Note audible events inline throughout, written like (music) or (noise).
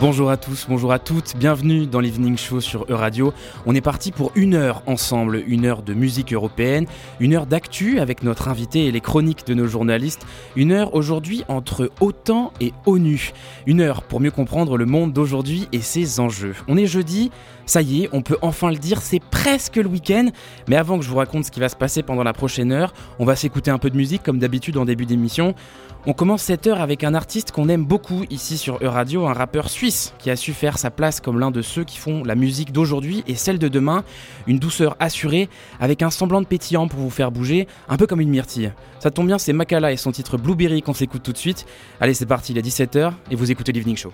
Bonjour à tous, bonjour à toutes, bienvenue dans l'Evening Show sur E-Radio. On est parti pour une heure ensemble, une heure de musique européenne, une heure d'actu avec notre invité et les chroniques de nos journalistes, une heure aujourd'hui entre OTAN et ONU, une heure pour mieux comprendre le monde d'aujourd'hui et ses enjeux. On est jeudi, ça y est, on peut enfin le dire, c'est presque le week-end, mais avant que je vous raconte ce qui va se passer pendant la prochaine heure, on va s'écouter un peu de musique comme d'habitude en début d'émission. On commence cette heure avec un artiste qu'on aime beaucoup ici sur E-Radio, un rappeur suisse qui a su faire sa place comme l'un de ceux qui font la musique d'aujourd'hui et celle de demain, une douceur assurée avec un semblant de pétillant pour vous faire bouger, un peu comme une myrtille. Ça tombe bien, c'est Makala et son titre Blueberry qu'on s'écoute tout de suite. Allez, c'est parti, il est 17h et vous écoutez l'Evening Show.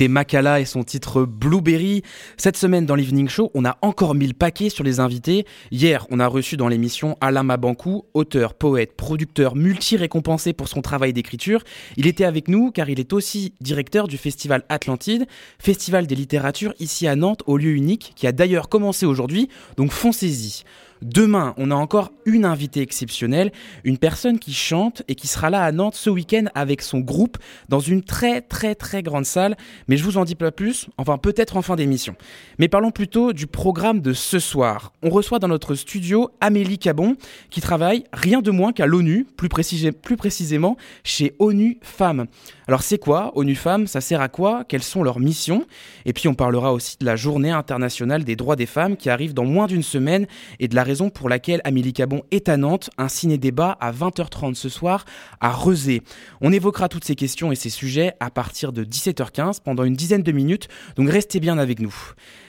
C'était Makala et son titre Blueberry. Cette semaine dans l'Evening Show, on a encore mis le paquet sur les invités. Hier, on a reçu dans l'émission Alain Mabankou, auteur, poète, producteur, multi-récompensé pour son travail d'écriture. Il était avec nous car il est aussi directeur du Festival Atlantide, festival des littératures ici à Nantes, au lieu unique, qui a d'ailleurs commencé aujourd'hui, donc foncez-y. Demain, on a encore une invitée exceptionnelle, une personne qui chante et qui sera là à Nantes ce week-end avec son groupe dans une très très très grande salle. Mais je vous en dis pas plus, enfin peut-être en fin d'émission. Mais parlons plutôt du programme de ce soir. On reçoit dans notre studio Amélie Cabon qui travaille rien de moins qu'à l'ONU, plus, précisément chez ONU Femmes. Alors c'est quoi ONU Femmes? Ça sert à quoi? Quelles sont leurs missions? Et puis on parlera aussi de la journée internationale des droits des femmes qui arrive dans moins d'une semaine et de la raison pour laquelle Amélie Cabon est à Nantes, un ciné-débat à 20h30 ce soir à Rezé. On évoquera toutes ces questions et ces sujets à partir de 17h15 pendant une dizaine de minutes, donc restez bien avec nous.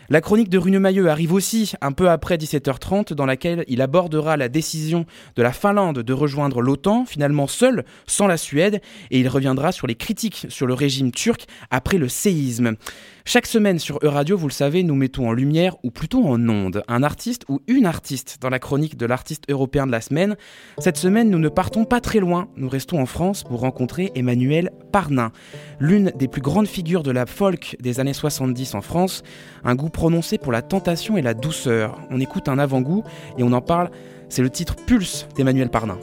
La chronique de Rune Mailleux arrive aussi un peu après 17h30 dans laquelle il abordera la décision de la Finlande de rejoindre l'OTAN, finalement seule, sans la Suède, et il reviendra sur les critiques sur le régime turc après le séisme. Chaque semaine sur Euradio, vous le savez, nous mettons en lumière, ou plutôt en onde, un artiste ou une artiste dans la chronique de l'artiste européen de la semaine. Cette semaine, nous ne partons pas très loin, nous restons en France pour rencontrer Emmanuel Parnin, l'une des plus grandes figures de la folk des années 70 en France, un goût prononcé pour la tentation et la douceur. On écoute un avant-goût et on en parle, c'est le titre Pulse d'Emmanuel Parnin.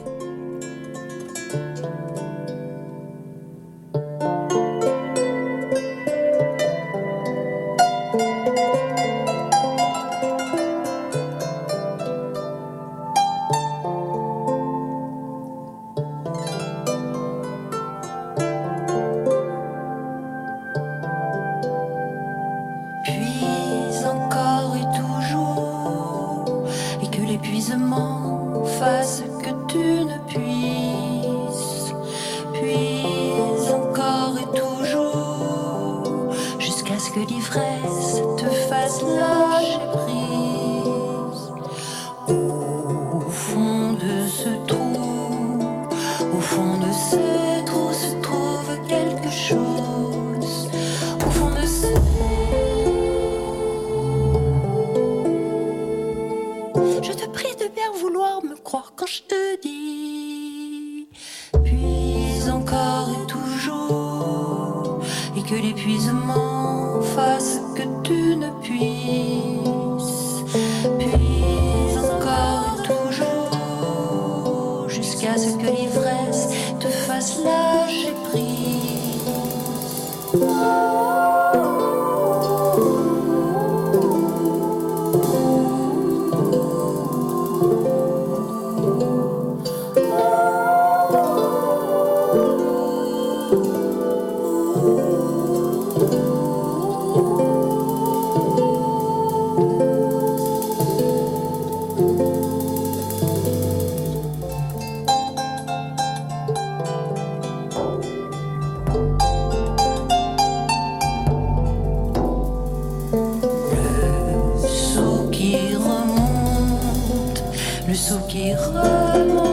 amor.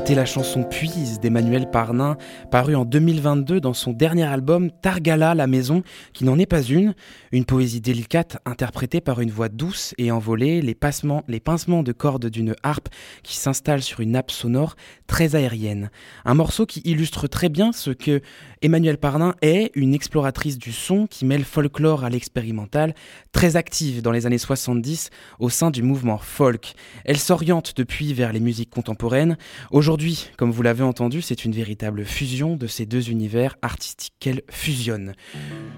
C'était la chanson Puise d'Emmanuel Parnin, parue en 2022 dans son dernier album Targala la maison, qui n'en est pas une, une poésie délicate interprétée par une voix douce et envolée, les, passements, les pincements de cordes d'une harpe qui s'installe sur une nappe sonore très aérienne. Un morceau qui illustre très bien ce que Emmanuel Parnin est, une exploratrice du son qui mêle folklore à l'expérimental, très active dans les années 70 au sein du mouvement folk. Elle s'oriente depuis vers les musiques contemporaines. Aujourd'hui, comme vous l'avez entendu, c'est une véritable fusion de ces deux univers artistiques qu'elle fusionne.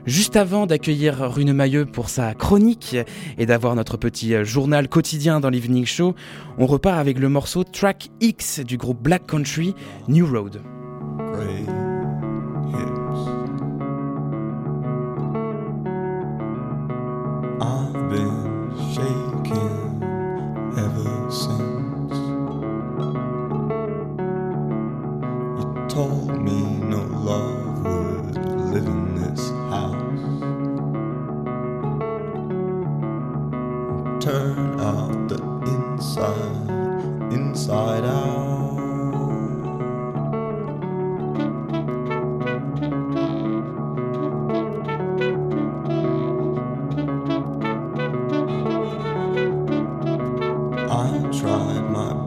Juste avant d'accueillir Rune Mailleux pour sa chronique et d'avoir notre petit journal quotidien dans l'Evening Show, on repart avec le morceau Track X du groupe Black Country, New Road. Hips. I've been shaking ever since you told me no love would live in this house. Turn out the inside, inside out. Tried my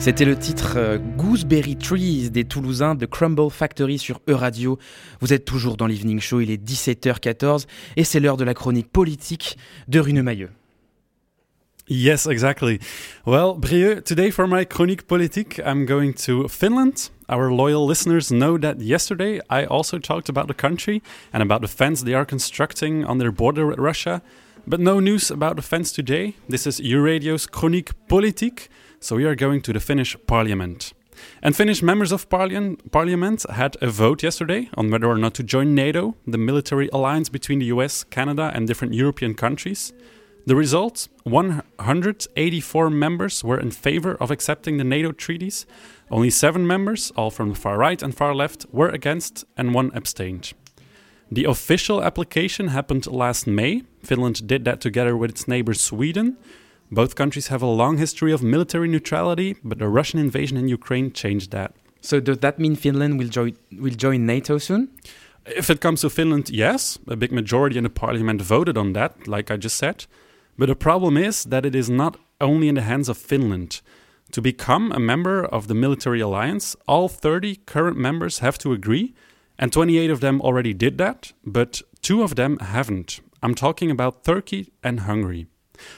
C'était le titre euh, Gooseberry Trees des Toulousains de Crumble Factory sur E-Radio. Vous êtes toujours dans l'Evening Show, il est 17h14 et c'est l'heure de la chronique politique de Rune Mailleux. Yes, exactly. Well, Brieux, today for my chronique politique, I'm going to Finland. Our loyal listeners know that yesterday I also talked about the country and about the fence they are constructing on their border with Russia. But no news about the fence today. This is Euradio's chronique politique. So we are going to the Finnish parliament. And Finnish members of parliament had a vote yesterday on whether or not to join NATO, the military alliance between the US, Canada, and different European countries. The result 184 members were in favor of accepting the NATO treaties. Only seven members, all from the far right and far left, were against, and one abstained. The official application happened last May. Finland did that together with its neighbor Sweden. Both countries have a long history of military neutrality, but the Russian invasion in Ukraine changed that. So does that mean Finland will join will join NATO soon? If it comes to Finland, yes, a big majority in the parliament voted on that, like I just said. But the problem is that it is not only in the hands of Finland. To become a member of the military alliance, all 30 current members have to agree, and 28 of them already did that, but two of them haven't. I'm talking about Turkey and Hungary.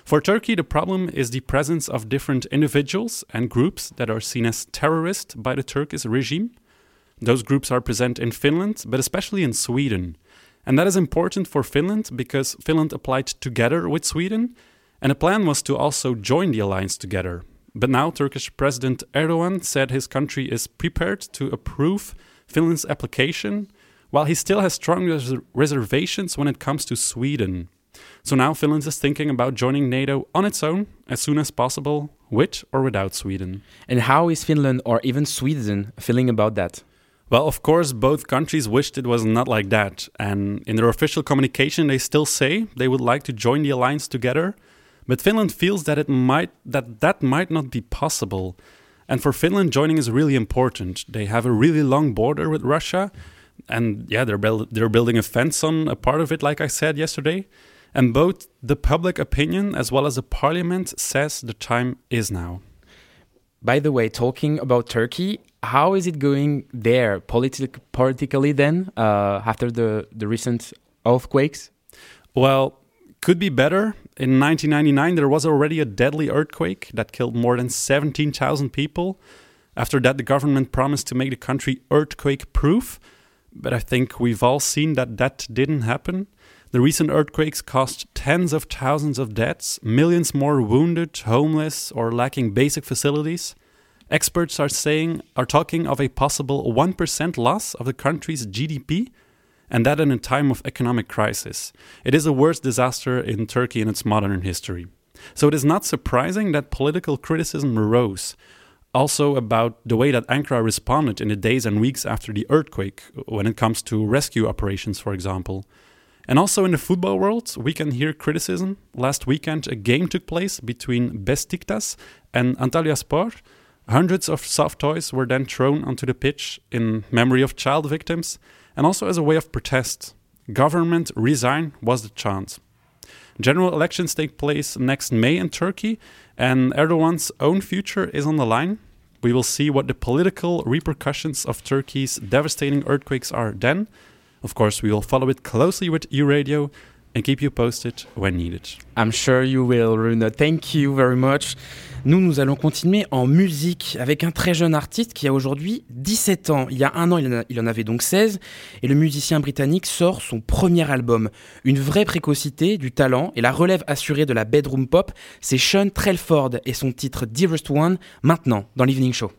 For Turkey, the problem is the presence of different individuals and groups that are seen as terrorist by the Turkish regime. Those groups are present in Finland, but especially in Sweden. And that is important for Finland because Finland applied together with Sweden, and the plan was to also join the alliance together. But now Turkish President Erdogan said his country is prepared to approve Finland's application, while he still has strong res reservations when it comes to Sweden. So now Finland is thinking about joining NATO on its own as soon as possible, with or without Sweden. And how is Finland or even Sweden feeling about that? Well, of course, both countries wished it was not like that. And in their official communication, they still say they would like to join the alliance together. But Finland feels that it might that that might not be possible. And for Finland, joining is really important. They have a really long border with Russia. and yeah, they're build- they're building a fence on a part of it, like I said yesterday. And both the public opinion as well as the parliament says the time is now. By the way, talking about Turkey, how is it going there politic politically then uh, after the, the recent earthquakes? Well, could be better. In 1999, there was already a deadly earthquake that killed more than 17,000 people. After that, the government promised to make the country earthquake proof, but I think we've all seen that that didn't happen. The recent earthquakes caused tens of thousands of deaths, millions more wounded, homeless, or lacking basic facilities. Experts are saying are talking of a possible 1% loss of the country's GDP, and that in a time of economic crisis. It is the worst disaster in Turkey in its modern history. So it is not surprising that political criticism arose. Also, about the way that Ankara responded in the days and weeks after the earthquake, when it comes to rescue operations, for example. And also in the football world, we can hear criticism. Last weekend, a game took place between Besiktas and Antalyaspor. Hundreds of soft toys were then thrown onto the pitch in memory of child victims and also as a way of protest. Government resign was the chant. General elections take place next May in Turkey, and Erdogan's own future is on the line. We will see what the political repercussions of Turkey's devastating earthquakes are then. Of course, we will follow it closely with U-Radio and keep you posted when needed. I'm sure you will, Rune. Thank you very much. Nous, nous allons continuer en musique avec un très jeune artiste qui a aujourd'hui 17 ans. Il y a un an, il en, a- il en avait donc 16. Et le musicien britannique sort son premier album. Une vraie précocité, du talent et la relève assurée de la bedroom pop, c'est Sean Trelford et son titre Dearest One, maintenant dans l'Evening Show.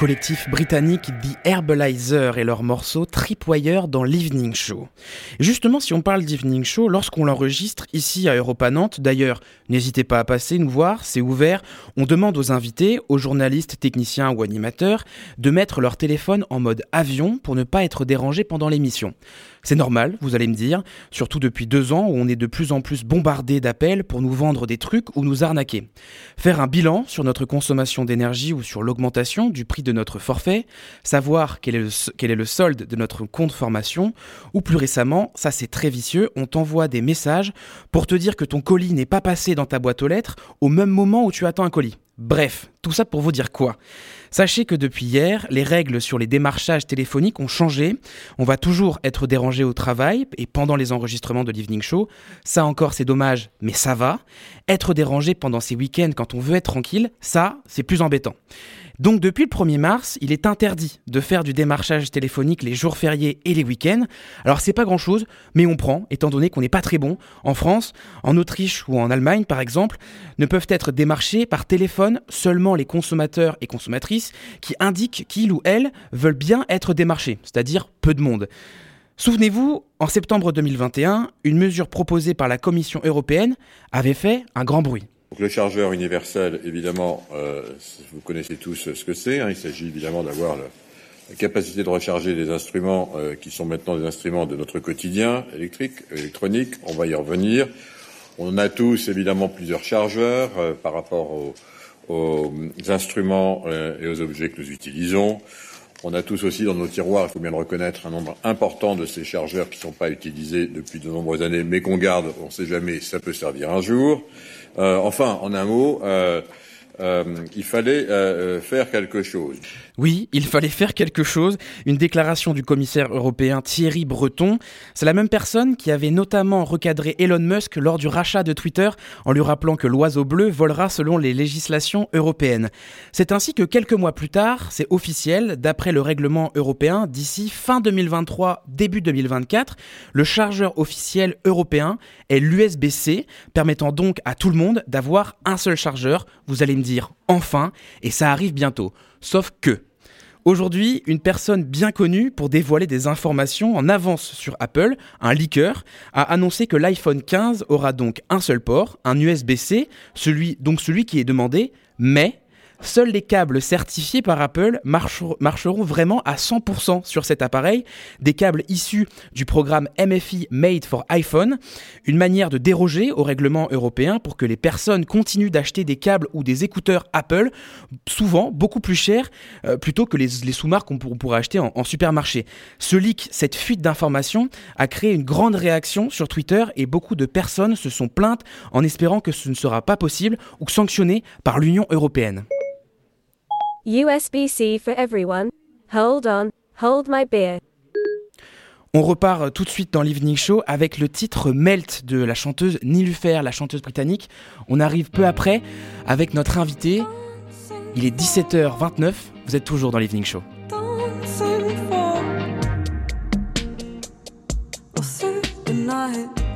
Collectif britannique The Herbalizer et leur morceau Tripwire dans l'Evening Show. Justement, si on parle d'Evening Show, lorsqu'on l'enregistre ici à Europa Nantes, d'ailleurs, n'hésitez pas à passer nous voir, c'est ouvert, on demande aux invités, aux journalistes, techniciens ou animateurs, de mettre leur téléphone en mode avion pour ne pas être dérangés pendant l'émission. C'est normal, vous allez me dire, surtout depuis deux ans où on est de plus en plus bombardé d'appels pour nous vendre des trucs ou nous arnaquer. Faire un bilan sur notre consommation d'énergie ou sur l'augmentation du prix de notre forfait, savoir quel est, le, solde de notre compte formation, ou plus récemment, ça c'est très vicieux, on t'envoie des messages pour te dire que ton colis n'est pas passé dans ta boîte aux lettres au même moment où tu attends un colis. Bref, tout ça pour vous dire quoi? Sachez que depuis hier, les règles sur les démarchages téléphoniques ont changé. On va toujours être dérangé au travail et pendant les enregistrements de l'Evening Show. Ça encore, c'est dommage, mais ça va. Être dérangé pendant ces week-ends quand on veut être tranquille, ça, c'est plus embêtant. Donc depuis le 1er mars, il est interdit de faire du démarchage téléphonique les jours fériés et les week-ends. Alors c'est pas grand-chose, mais on prend, étant donné qu'on n'est pas très bon. En France, en Autriche ou en Allemagne par exemple, ne peuvent être démarchés par téléphone seulement les consommateurs et consommatrices qui indiquent qu'ils ou elles veulent bien être démarchés, c'est-à-dire peu de monde. Souvenez-vous, en septembre 2021, une mesure proposée par la Commission européenne avait fait un grand bruit. Le chargeur universel, évidemment, euh, vous connaissez tous ce que c'est. Hein. Il s'agit évidemment d'avoir la capacité de recharger des instruments euh, qui sont maintenant des instruments de notre quotidien, électrique, électronique. On va y revenir. On a tous évidemment plusieurs chargeurs euh, par rapport aux, aux instruments et aux objets que nous utilisons. On a tous aussi dans nos tiroirs, il faut bien le reconnaître, un nombre important de ces chargeurs qui ne sont pas utilisés depuis de nombreuses années, mais qu'on garde, on ne sait jamais, ça peut servir un jour. Euh, enfin, en un mot, euh, il fallait euh, euh, faire quelque chose. Oui, il fallait faire quelque chose. Une déclaration du commissaire européen Thierry Breton. C'est la même personne qui avait notamment recadré Elon Musk lors du rachat de Twitter en lui rappelant que l'oiseau bleu volera selon les législations européennes. C'est ainsi que quelques mois plus tard, c'est officiel, d'après le règlement européen, d'ici fin 2023, début 2024, le chargeur officiel européen est l'USB-C, permettant donc à tout le monde d'avoir un seul chargeur. Vous allez me dire enfin, et ça arrive bientôt. Sauf que, Aujourd'hui, une personne bien connue pour dévoiler des informations en avance sur Apple, un leaker, a annoncé que l'iPhone 15 aura donc un seul port, un USB-C, celui, donc celui qui est demandé, mais seuls les câbles certifiés par Apple marcher- marcheront vraiment à 100% sur cet appareil, des câbles issus du programme MFI Made for iPhone, une manière de déroger au règlement européen pour que les personnes continuent d'acheter des câbles ou des écouteurs Apple, souvent beaucoup plus chers, euh, plutôt que les, sous-marques qu'on pour- on pourrait acheter en, en supermarché. Ce leak, cette fuite d'informations, a créé une grande réaction sur Twitter et beaucoup de personnes se sont plaintes en espérant que ce ne sera pas possible ou sanctionné par l'Union européenne. USB-C for everyone. Hold on, hold my beer. On repart tout de suite dans l'Evening Show avec le titre Melt de la chanteuse Nilufer, la chanteuse britannique. On arrive peu après avec notre invité. Il est 17h29, vous êtes toujours dans l'Evening Show. dancing for or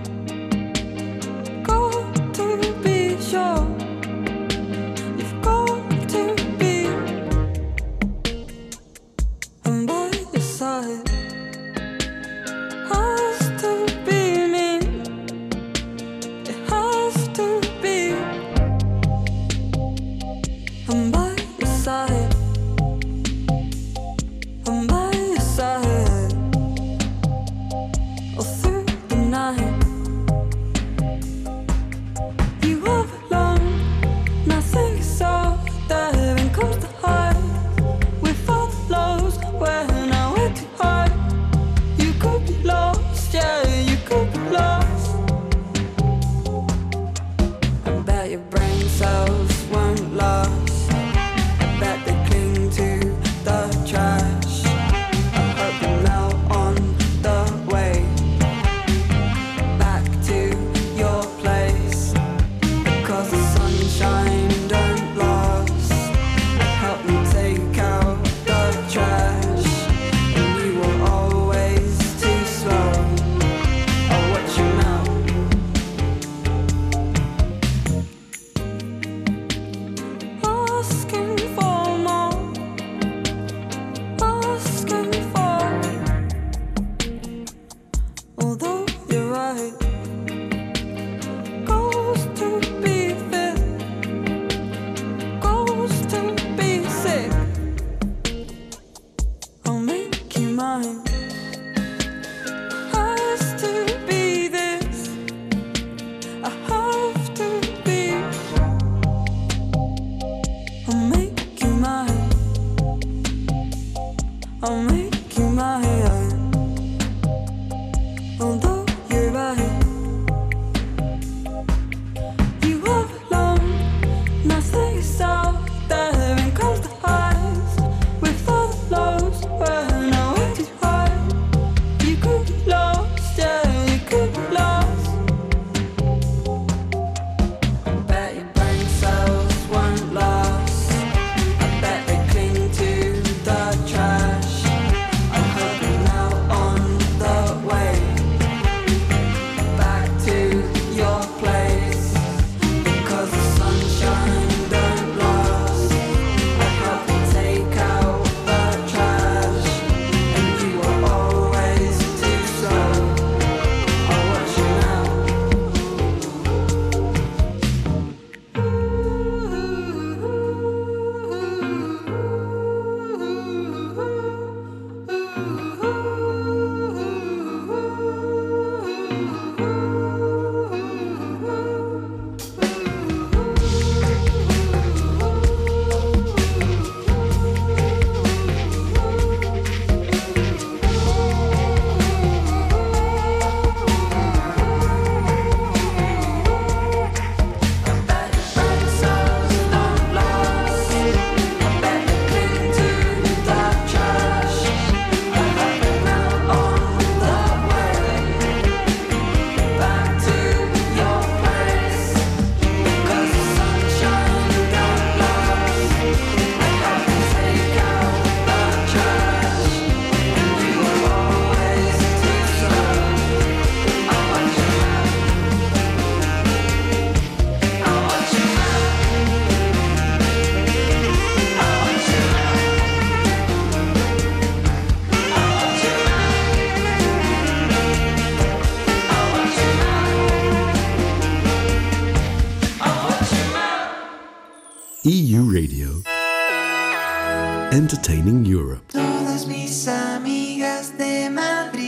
Entertaining Europe. Todas mis amigas de Madrid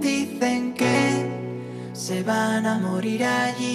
dicen que se van a morir allí.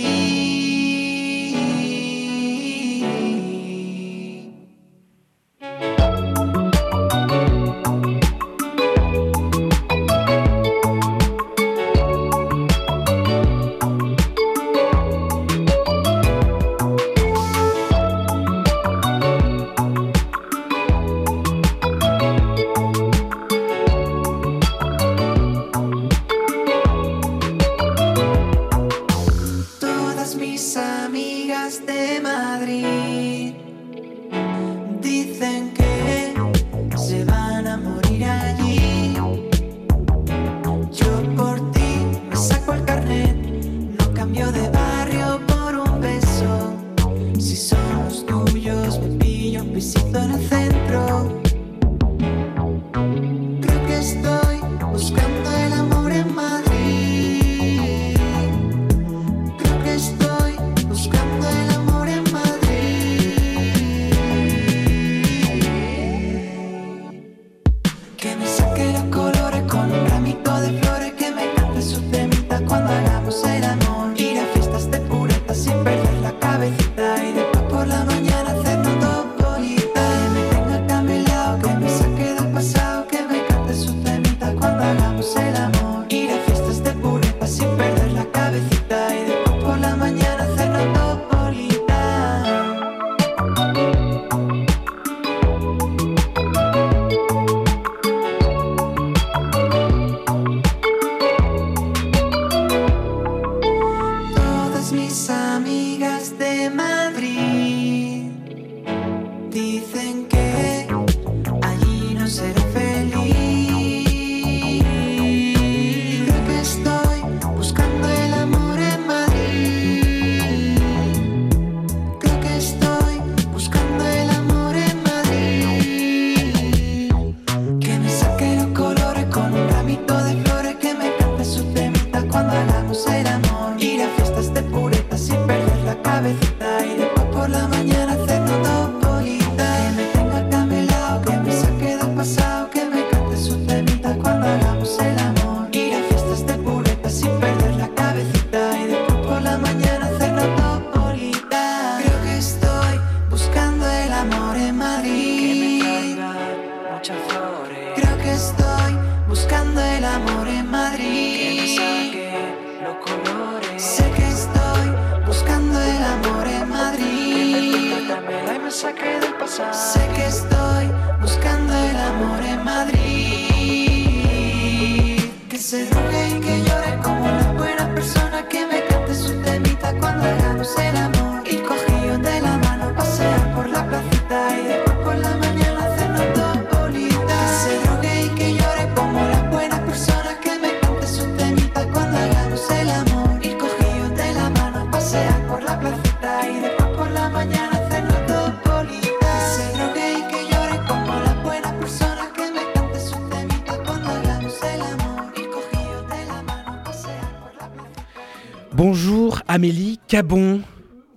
Cabon.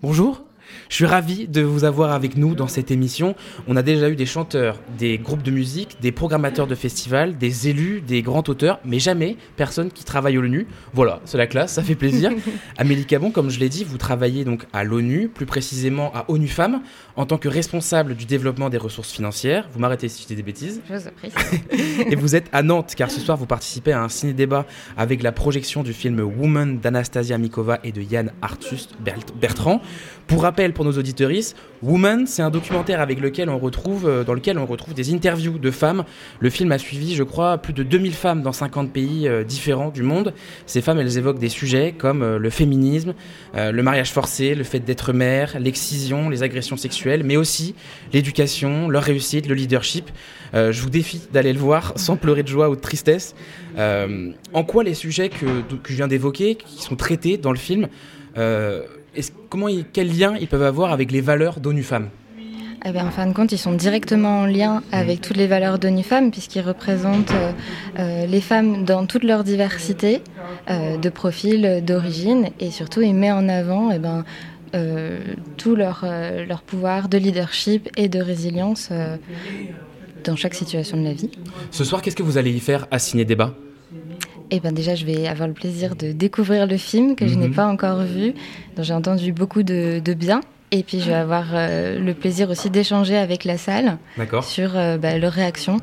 Bonjour. Suis ravi de vous avoir avec nous dans cette émission. On a déjà eu des chanteurs, des groupes de musique, des programmateurs de festivals, des élus, des grands auteurs, mais jamais personne qui travaille à l'ONU. Voilà, c'est la classe, ça fait plaisir. (laughs) Amélie Cabon, comme je l'ai dit, vous travaillez donc à l'ONU, plus précisément à ONU Femmes, en tant que responsable du développement des ressources financières. Vous m'arrêtez si je dis des bêtises. Je vous prie. (laughs) Et vous êtes à Nantes, car ce soir vous participez à un ciné-débat avec la projection du film Woman d'Anastasia Mikova et de Yann Arthus Bert- Bertrand. Pour rappel pour nos auditeuristes, Woman, c'est un documentaire avec lequel on retrouve, euh, dans lequel on retrouve des interviews de femmes. Le film a suivi, je crois, plus de 2000 femmes dans 50 pays euh, différents du monde. Ces femmes, elles évoquent des sujets comme euh, le féminisme, le mariage forcé, le fait d'être mère, l'excision, les agressions sexuelles, mais aussi l'éducation, leur réussite, le leadership. Je vous défie d'aller le voir sans pleurer de joie ou de tristesse. En quoi les sujets que, que je viens d'évoquer, qui sont traités dans le film, est-ce- comment ils- quel lien ils peuvent avoir avec les valeurs d'ONU Femmes Eh bien, en fin de compte, ils sont directement en lien avec toutes les valeurs d'ONU Femmes, puisqu'ils représentent euh, euh, les femmes dans toute leur diversité euh, de profil, d'origine, et surtout, ils mettent en avant eh ben, tout leur, leur pouvoir de leadership et de résilience dans chaque situation de la vie. Ce soir, qu'est-ce que vous allez y faire à Ciné Débat? Eh bien, déjà, je vais avoir le plaisir de découvrir le film que je n'ai Mhm. pas encore vu, dont j'ai entendu beaucoup de, de bien. Et puis, je vais avoir euh, le plaisir aussi d'échanger avec la salle sur euh, bah, leurs réactions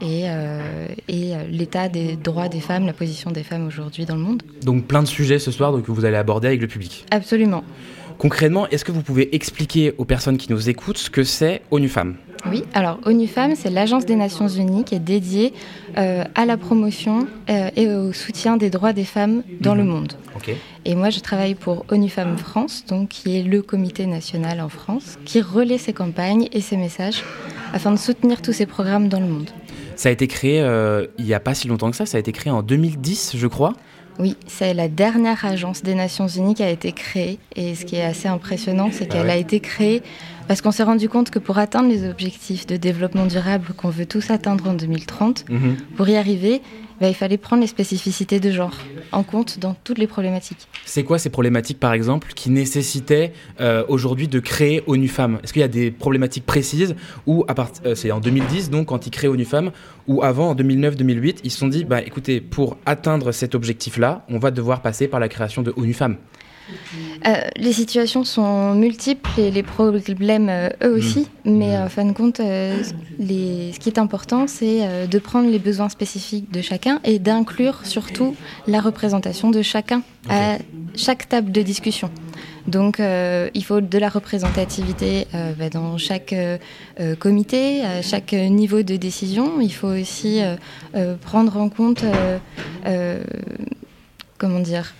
et, euh, et euh, l'état des droits des femmes, la position des femmes aujourd'hui dans le monde. Donc plein de sujets ce soir donc, que vous allez aborder avec le public. Absolument. Concrètement, est-ce que vous pouvez expliquer aux personnes qui nous écoutent ce que c'est ONU Femmes Oui, alors ONU Femmes, c'est l'agence des Nations Unies qui est dédiée euh, à la promotion euh, et au soutien des droits des femmes dans Mhm. le monde. Ok. Et moi, je travaille pour ONU Femmes France, donc qui est le comité national en France, qui relaie ces campagnes et ces messages afin de soutenir tous ces programmes dans le monde. Ça a été créé euh, il n'y a pas si longtemps que ça, ça a été créé en 2010 je crois. Oui, c'est la dernière agence des Nations Unies qui a été créée. Et ce qui est assez impressionnant, c'est Ah qu'elle ouais. a été créée parce qu'on s'est rendu compte que pour atteindre les objectifs de développement durable qu'on veut tous atteindre en 2030, Mhm. pour y arriver, bah, il fallait prendre les spécificités de genre en compte dans toutes les problématiques. C'est quoi ces problématiques, par exemple, qui nécessitaient euh, aujourd'hui de créer ONU Femmes? Est-ce qu'il y a des problématiques précises euh, c'est en 2010, donc quand ils créent ONU Femmes, ou avant, en 2009-2008, ils se sont dit, bah écoutez, pour atteindre cet objectif-là, on va devoir passer par la création de ONU Femmes. Euh, les situations sont multiples et les problèmes euh, eux aussi, mais en fin de compte, euh, les- ce qui est important, c'est euh, de prendre les besoins spécifiques de chacun et d'inclure surtout la représentation de chacun à chaque table de discussion. Donc, euh, il faut de la représentativité euh, bah, dans chaque euh, euh, comité, à chaque euh, niveau de décision. Il faut aussi euh, euh, prendre en compte, euh, euh, comment dire,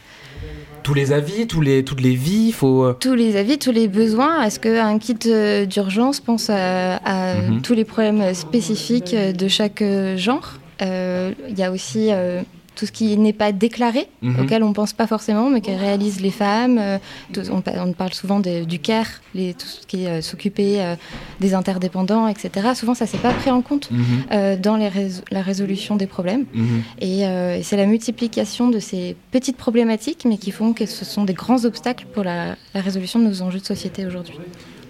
Tous les avis, tous les, toutes les vies, il faut... euh, tous les avis, tous les besoins. Est-ce qu'un kit euh, d'urgence pense à, à Mhm. tous les problèmes spécifiques euh, de chaque genre? Euh, Il y a aussi euh, tout ce qui n'est pas déclaré, Mhm. auquel on ne pense pas forcément, mais que réalisent les femmes. Euh, tout- on, pa- on parle souvent de- du care, les, tout ce qui est euh, s'occuper euh, des interdépendants, etc. Souvent, ça ne s'est pas pris en compte mhm, dans les rés- la résolution des problèmes. mhm. Et, et c'est la multiplication de ces petites problématiques, mais qui font que ce sont des grands obstacles pour la, la résolution de nos enjeux de société aujourd'hui.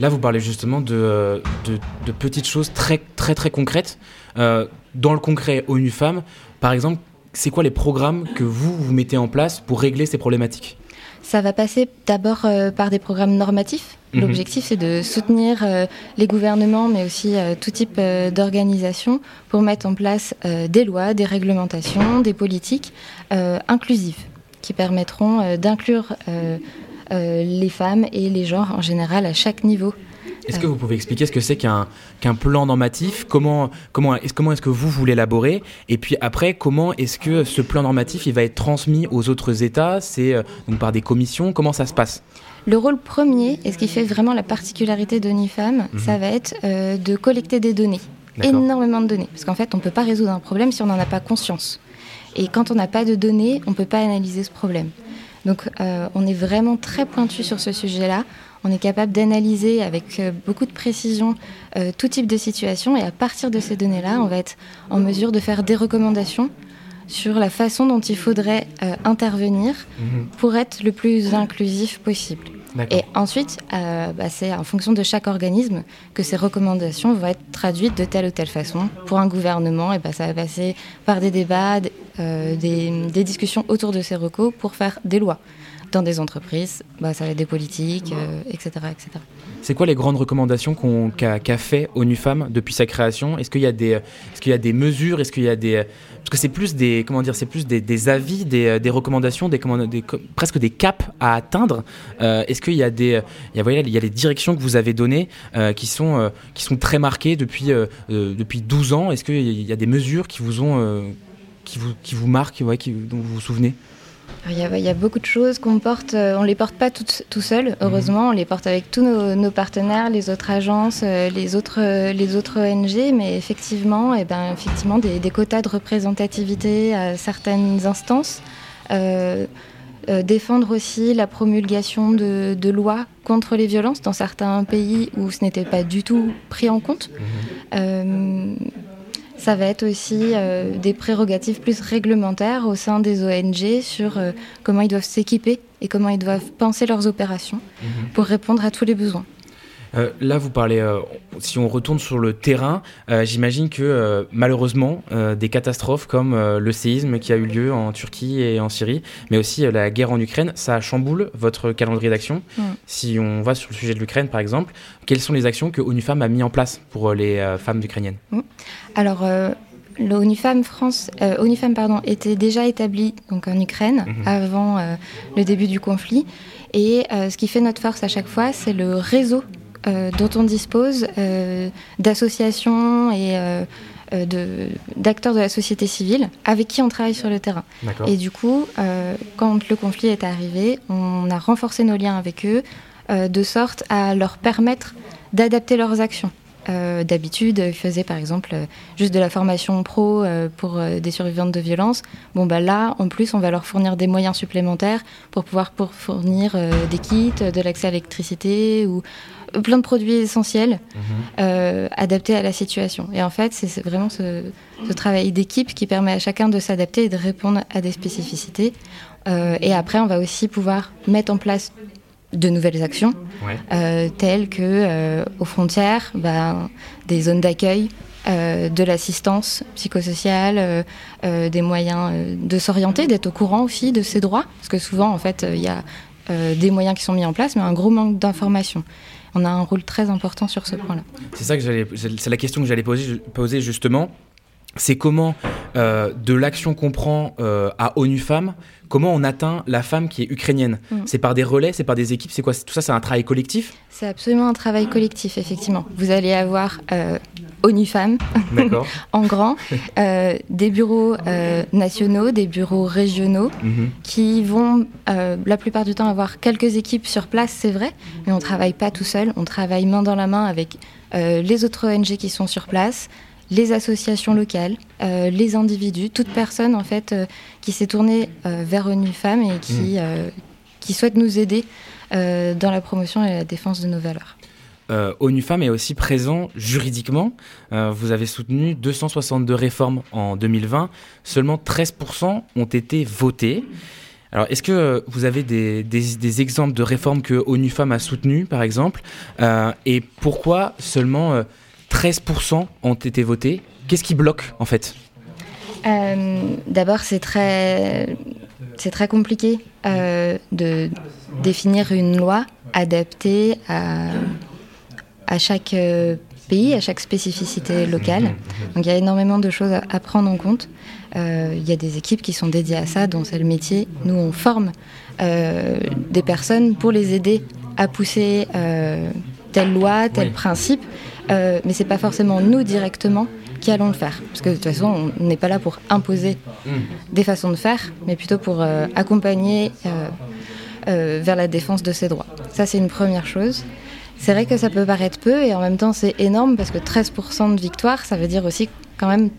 Là, vous parlez justement de, de, de petites choses très, très, très concrètes. Dans le concret, ONU Femmes, par exemple, c'est quoi les programmes que vous, vous mettez en place pour régler ces problématiques Ça va passer d'abord euh, par des programmes normatifs. Mhm. L'objectif, c'est de soutenir euh, les gouvernements, mais aussi euh, tout type d'organisation pour mettre en place des lois, des réglementations, des politiques inclusives qui permettront d'inclure les femmes et les genres en général à chaque niveau. Est-ce que vous pouvez expliquer ce que c'est qu'un qu'un plan normatif? Comment comment est-ce comment est-ce que vous vous l'élaborez? Et puis après, comment est-ce que ce plan normatif il va être transmis aux autres États? C'est euh, donc par des commissions? Comment ça se passe? Le rôle premier, et ce qui fait vraiment la particularité d'ONIFAM, Mhm. ça va être euh, de collecter des données. Énormément de données. Parce qu'en fait, on ne peut pas résoudre un problème si on n'en a pas conscience. Et quand on n'a pas de données, on ne peut pas analyser ce problème. Donc euh, on est vraiment très pointu sur ce sujet-là. On est capable d'analyser avec euh, beaucoup de précision euh, tout type de situation et à partir de ces données-là, on va être en mesure de faire des recommandations sur la façon dont il faudrait euh, intervenir pour être le plus inclusif possible. Et ensuite, euh, bah, c'est en fonction de chaque organisme que ces recommandations vont être traduites de telle ou telle façon. Pour un gouvernement, et bah, ça va passer par des débats, euh, des, des discussions autour de ces recos pour faire des lois. Dans des entreprises, bah, ça va être des politiques, euh, etc., etc. C'est quoi les grandes recommandations qu'a fait ONU Femmes depuis sa création? Est-ce qu'il y est-ce qu'il y a des mesures? Est-ce qu'il y a des parce que c'est plus des comment dire plus des, avis, des, des recommandations, des, presque des caps à atteindre. Euh, Est-ce qu'il y a des il y a, les directions que vous avez données euh, qui sont euh, qui sont très marquées depuis euh, euh, depuis 12 ans. Est-ce qu'il y a des mesures qui vous ont euh, qui vous qui vous marquent, ouais, dont vous vous souvenez? Il y, a, il y a beaucoup de choses qu'on porte, euh, on les porte pas toutes- tout seul, heureusement, on les porte avec tous nos, nos partenaires, les autres agences, euh, les autres, euh, les autres ONG, mais effectivement, eh ben, effectivement des, des quotas de représentativité à certaines instances. Euh, euh, défendre aussi la promulgation de, de lois contre les violences dans certains pays où ce n'était pas du tout pris en compte. Euh, ça va être aussi euh, des prérogatives plus réglementaires au sein des ONG sur euh, comment ils doivent s'équiper et comment ils doivent penser leurs opérations pour répondre à tous les besoins. Euh, là, vous parlez, euh, si on retourne sur le terrain, euh, j'imagine que malheureusement, des catastrophes comme le séisme qui a eu lieu en Turquie et en Syrie, mais aussi la guerre en Ukraine, ça chamboule votre calendrier d'action. Mm. Si on va sur le sujet de l'Ukraine, par exemple, quelles sont les actions que ONU Femmes a mis en place pour les femmes ukrainiennes? Alors, euh, l'ONU Femmes France, euh, ONU Femmes pardon, était déjà établie donc en Ukraine Mhm. avant euh, le début du conflit. Et euh, ce qui fait notre force à chaque fois, c'est le réseau dont on dispose euh, d'associations et euh, euh, de- d'acteurs de la société civile avec qui on travaille sur le terrain. Et du coup, euh, quand le conflit est arrivé, on a renforcé nos liens avec eux euh, de sorte à leur permettre d'adapter leurs actions. Euh, D'habitude, ils faisaient par exemple euh, juste de la formation pro euh, pour euh, des survivantes de violences. Bon, bah là, en plus, on va leur fournir des moyens supplémentaires pour pouvoir pour fournir euh, des kits, de l'accès à l'électricité ou euh, plein de produits essentiels euh, adaptés à la situation. Et en fait, c'est vraiment ce, ce travail d'équipe qui permet à chacun de s'adapter et de répondre à des spécificités. Euh, et après, on va aussi pouvoir mettre en place de nouvelles actions, Ouais. euh, telles que aux frontières, ben, des zones d'accueil, de l'assistance psychosociale, des moyens de s'orienter, d'être au courant aussi de ses droits, parce que souvent, en fait, il y a euh, des moyens qui sont mis en place, mais un gros manque d'informations. On a un rôle très important sur ce point-là. C'est ça que j'allais, c'est la question que j'allais poser, justement. C'est comment, euh, de l'action qu'on prend euh, à ONU Femmes, comment on atteint la femme qui est ukrainienne. Mm. C'est par des relais, c'est par des équipes, c'est quoi? Tout ça, c'est un travail collectif? C'est absolument un travail collectif, effectivement. Vous allez avoir euh, ONU Femmes, (laughs) en grand, (laughs) euh, des bureaux euh, nationaux, des bureaux régionaux, Mhm. qui vont euh, la plupart du temps avoir quelques équipes sur place, c'est vrai, mais on ne travaille pas tout seul, on travaille main dans la main avec les autres ONG qui sont sur place, les associations locales, euh, les individus, toute personne en fait euh, qui s'est tournée euh, vers ONU Femmes et qui, euh, qui souhaite nous aider dans la promotion et la défense de nos valeurs. Euh, ONU Femmes est aussi présent juridiquement. Euh, vous avez soutenu 262 réformes en 2020. Seulement 13% ont été votées. Alors, est-ce que vous avez des, des- des exemples de réformes que ONU Femmes a soutenues, par exemple? Euh, Et pourquoi seulement 13% ont été votés Qu'est-ce qui bloque, en fait? Euh, D'abord, c'est très c'est très compliqué euh, de définir une loi adaptée à, à chaque euh, pays, à chaque spécificité locale. Donc il y a énormément de choses à, à prendre en compte. Il y a des équipes qui sont dédiées à ça, dont c'est le métier. Nous, on forme des personnes pour les aider à pousser telle loi, tel Oui. principe, euh, mais c'est pas forcément nous directement qui allons le faire. Parce que de toute façon, on n'est pas là pour imposer des façons de faire, mais plutôt pour euh, accompagner euh, euh, vers la défense de ses droits. Ça, c'est une première chose. C'est vrai que ça peut paraître peu et en même temps c'est énorme parce que 13% de victoire, ça veut dire aussi quand même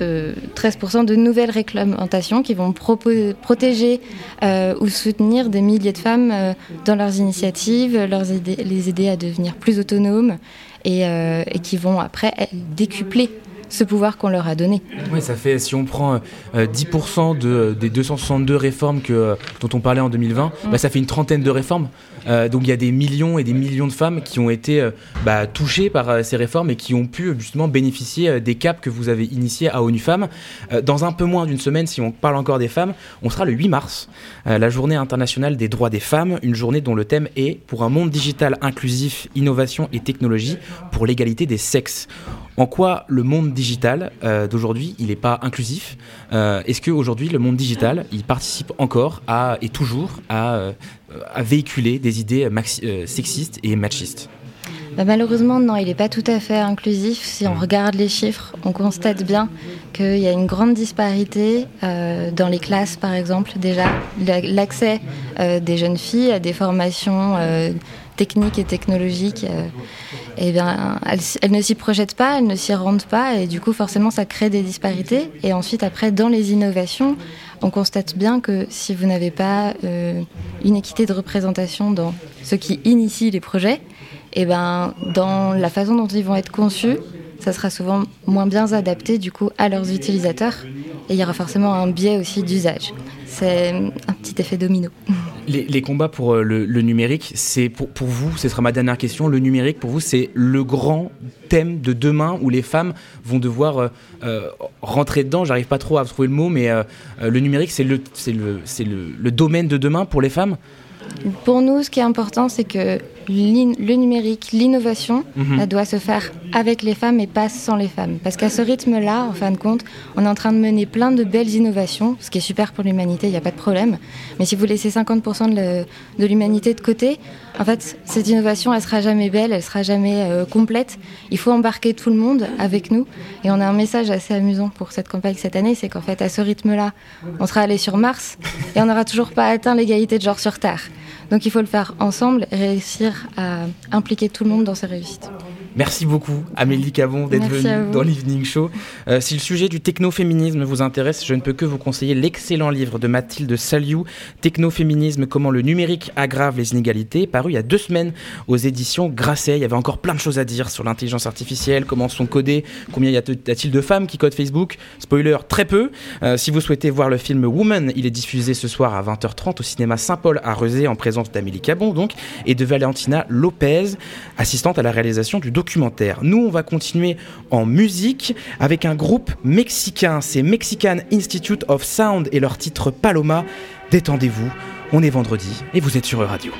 euh, 13% de nouvelles réglementations qui vont protéger euh, ou soutenir des milliers de femmes euh, dans leurs initiatives, les aider à devenir plus autonomes et, euh, et qui vont après décupler ce pouvoir qu'on leur a donné. Oui, ça fait, si on prend euh, 10% de, des 262 réformes que, euh, dont on parlait en 2020, bah, ça fait une trentaine de réformes. Euh, donc il y a des millions et des millions de femmes qui ont été euh, bah, touchées par euh, ces réformes et qui ont pu euh, justement bénéficier euh, des caps que vous avez initiés à ONU Femmes. Euh, dans un peu moins d'une semaine, si on parle encore des femmes, on sera le 8 mars, euh, la journée internationale des droits des femmes, une journée dont le thème est pour un monde digital inclusif, innovation et technologie pour l'égalité des sexes. En quoi le monde digital euh, d'aujourd'hui, il n'est pas inclusif Euh, Est-ce qu'aujourd'hui, le monde digital, il participe encore à, et toujours à, euh, à véhiculer des idées maxi- sexistes et machistes? Bah, malheureusement, non, il n'est pas tout à fait inclusif. Si on regarde les chiffres, on constate bien qu'il y a une grande disparité euh, dans les classes, par exemple, déjà. La- L'accès euh, des jeunes filles à des formations euh, techniques et technologiques, euh, eh bien, elles, ne s'y projettent pas, elles ne s'y rendent pas, et du coup, forcément, ça crée des disparités. Et ensuite, après, dans les innovations, on constate bien que si vous n'avez pas euh, une équité de représentation dans ceux qui initient les projets, et ben, dans la façon dont ils vont être conçus, ça sera souvent moins bien adapté du coup à leurs utilisateurs et il y aura forcément un biais aussi d'usage. C'est un petit effet domino. (laughs) les, les combats pour euh, le, le numérique, c'est pour, pour vous, ce sera ma dernière question, le numérique pour vous, c'est le grand thème de demain où les femmes vont devoir euh, euh, rentrer dedans. J'arrive pas trop à trouver le mot, mais euh, le numérique, c'est le, domaine de demain pour les femmes? Pour nous, ce qui est important, c'est que le numérique, l'innovation, Mhm. elle doit se faire avec les femmes et pas sans les femmes. Parce qu'à ce rythme-là, en fin de compte, on est en train de mener plein de belles innovations, ce qui est super pour l'humanité, il n'y a pas de problème. Mais si vous laissez 50% de le- de l'humanité de côté, en fait, cette innovation, elle sera jamais belle, elle sera jamais euh, complète. Il faut embarquer tout le monde avec nous. Et on a un message assez amusant pour cette campagne cette année, c'est qu'en fait, à ce rythme-là, on sera allé sur Mars et on n'aura toujours pas atteint l'égalité de genre sur Terre. Donc il faut le faire ensemble et réussir à impliquer tout le monde dans ces réussites. Merci beaucoup, Amélie Cabon, d'être venue dans l'Evening Show. Euh, si le sujet du technoféminisme vous intéresse, je ne peux que vous conseiller l'excellent livre de Mathilde Saliou, Technoféminisme, comment le numérique aggrave les inégalités, paru il y a deux semaines aux éditions Grasset. Il y avait encore plein de choses à dire sur l'intelligence artificielle, comment sont codées, combien y a-t-il de femmes qui codent Facebook. Spoiler, très peu. Euh, si vous souhaitez voir le film Woman, il est diffusé ce soir à 20h30 au cinéma Saint-Paul à Rezé en présence d'Amélie Cabon donc et de Valentina Lopez, assistante à la réalisation du documentaire. Nous, on va continuer en musique avec un groupe mexicain, c'est Mexican Institute of Sound et leur titre Paloma. Détendez-vous, on est vendredi et vous êtes sur Radio.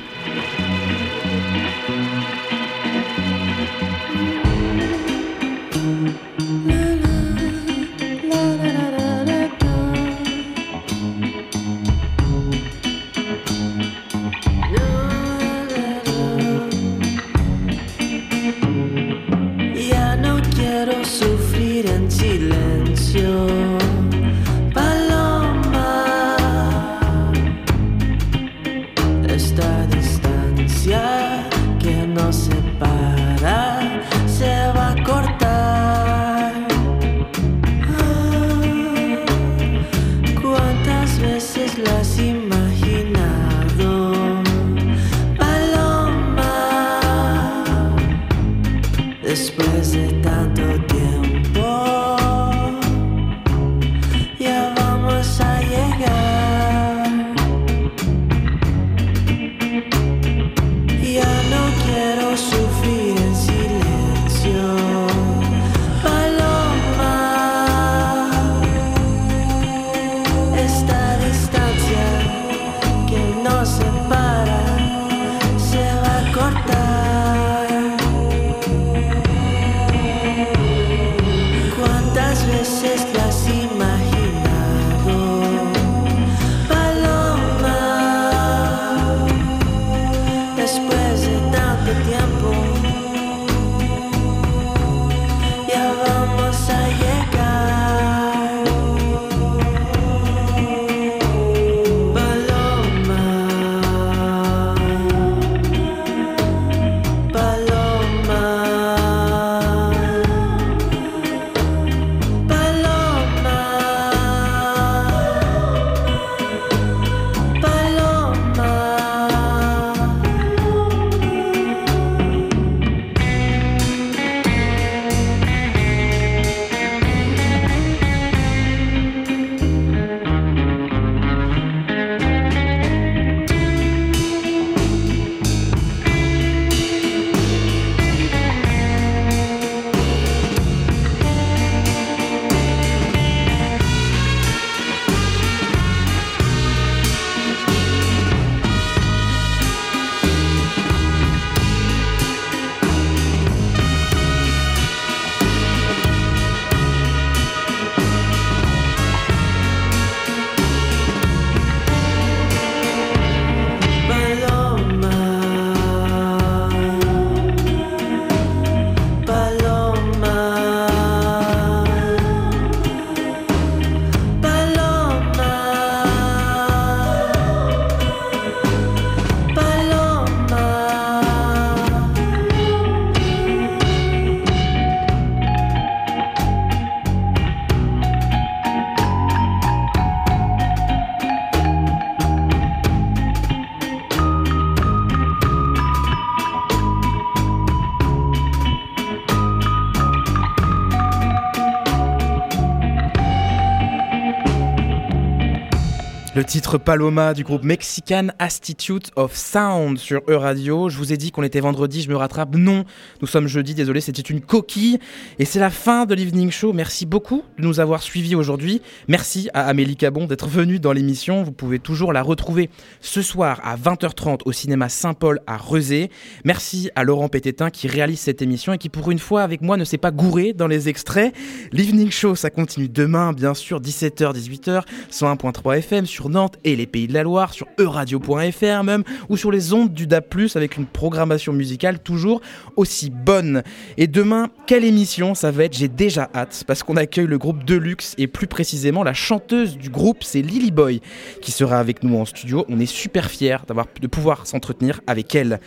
Titre Paloma du groupe Mexican Institute of Sound sur E-Radio. Je vous ai dit qu'on était vendredi, je me rattrape. Non, nous sommes jeudi, désolé, c'était une coquille. Et c'est la fin de l'Evening Show. Merci beaucoup de nous avoir suivis aujourd'hui. Merci à Amélie Cabon d'être venue dans l'émission. Vous pouvez toujours la retrouver ce soir à 20h30 au cinéma Saint-Paul à Rezé. Merci à Laurent Pététin qui réalise cette émission et qui pour une fois avec moi ne s'est pas gouré dans les extraits. L'Evening Show, ça continue demain, bien sûr, 17h, 18h, 101.3 FM sur Et les Pays de la Loire, sur euradio.fr même, ou sur les ondes du DAB+, avec une programmation musicale toujours aussi bonne. Et demain, quelle émission? Ça va être J'ai déjà hâte, parce qu'on accueille le groupe Deluxe, et plus précisément la chanteuse du groupe, c'est Lily Boy, qui sera avec nous en studio. On est super fiers de pouvoir s'entretenir avec elle.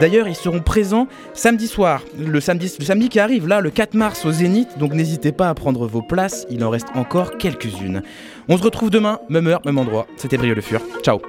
D'ailleurs, ils seront présents samedi soir, le samedi, le samedi qui arrive, là, le 4 mars au Zénith, donc n'hésitez pas à prendre vos places, il en reste encore quelques-unes. On se retrouve demain, même heure, même endroit. C'était Brio Le Fur. Ciao